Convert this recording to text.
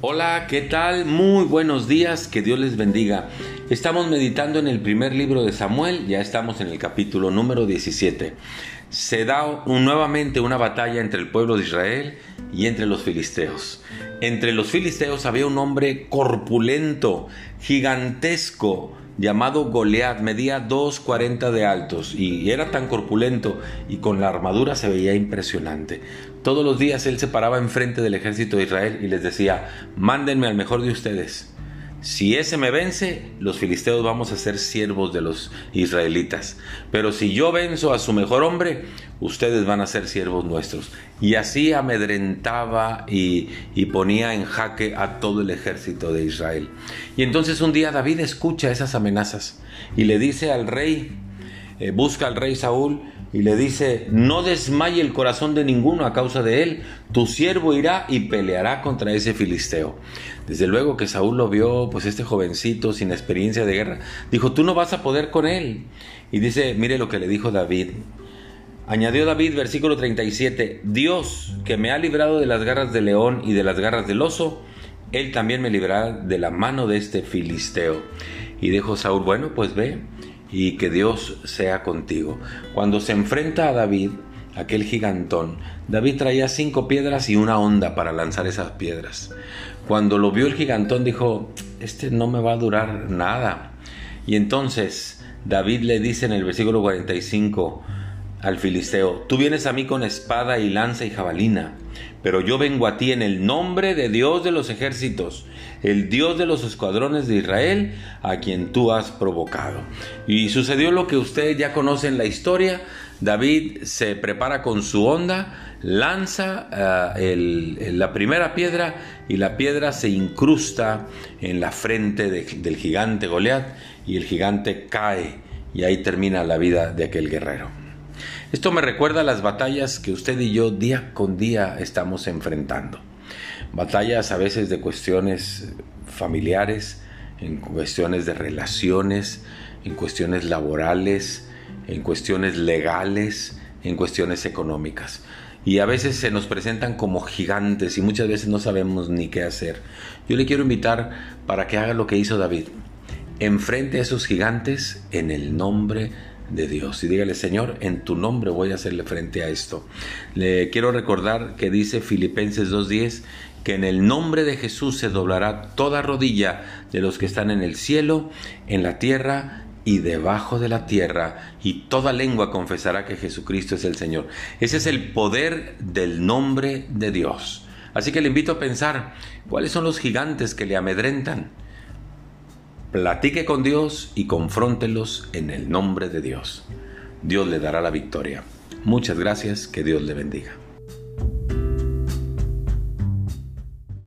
Hola, ¿qué tal? Muy buenos días, que Dios les bendiga. Estamos meditando en el primer libro de Samuel, ya estamos en el capítulo número 17. Se da nuevamente una batalla entre el pueblo de Israel y entre los filisteos. Entre los filisteos había un hombre corpulento, gigantesco, llamado Goliat, medía 2.40 de altos y era tan corpulento y con la armadura se veía impresionante. Todos los días él se paraba enfrente del ejército de Israel y les decía, mándenme al mejor de ustedes. Si ese me vence, los filisteos vamos a ser siervos de los israelitas. Pero si yo venzo a su mejor hombre, ustedes van a ser siervos nuestros. Y así amedrentaba y, ponía en jaque a todo el ejército de Israel. Y entonces un día David escucha esas amenazas y le dice al rey, eh, busca al rey Saúl y le dice, no desmaye el corazón de ninguno a causa de él, tu siervo irá y peleará contra ese filisteo. Desde luego que Saúl lo vio, pues este jovencito sin experiencia de guerra, dijo, tú no vas a poder con él. Y dice, mire lo que le dijo David. Añadió David, versículo 37, Dios que me ha librado de las garras del león y de las garras del oso, él también me librará de la mano de este filisteo. Y dijo Saúl, bueno, pues ve y que Dios sea contigo. Cuando se enfrenta a David, aquel gigantón, David traía cinco piedras y una onda para lanzar esas piedras. Cuando lo vio el gigantón dijo, este no me va a durar nada. Y entonces David le dice en el versículo 45 al filisteo, tú vienes a mí con espada y lanza y jabalina, pero yo vengo a ti en el nombre de Dios de los ejércitos, el Dios de los escuadrones de Israel, a quien tú has provocado. Y sucedió lo que ustedes ya conocen la historia. David se prepara con su onda, lanza eh, la primera piedra y la piedra se incrusta en la frente del gigante Goliat y el gigante cae y ahí termina la vida de aquel guerrero. Esto me recuerda las batallas que usted y yo día con día estamos enfrentando batallas a veces de cuestiones familiares, en cuestiones de relaciones, en cuestiones laborales, en cuestiones legales, en cuestiones económicas. Y a veces se nos presentan como gigantes y muchas veces no sabemos ni qué hacer. Yo le quiero invitar para que haga lo que hizo David. Enfrente a esos gigantes en el nombre de Dios. Y dígale, Señor, en tu nombre voy a hacerle frente a esto. Le quiero recordar que dice Filipenses 2.10 que en el nombre de Jesús se doblará toda rodilla de los que están en el cielo, en la tierra y debajo de la tierra, y toda lengua confesará que Jesucristo es el Señor. Ese es el poder del nombre de Dios. Así que le invito a pensar, ¿cuáles son los gigantes que le amedrentan? Platique con Dios y confróntelos en el nombre de Dios. Dios le dará la victoria. Muchas gracias, que Dios le bendiga.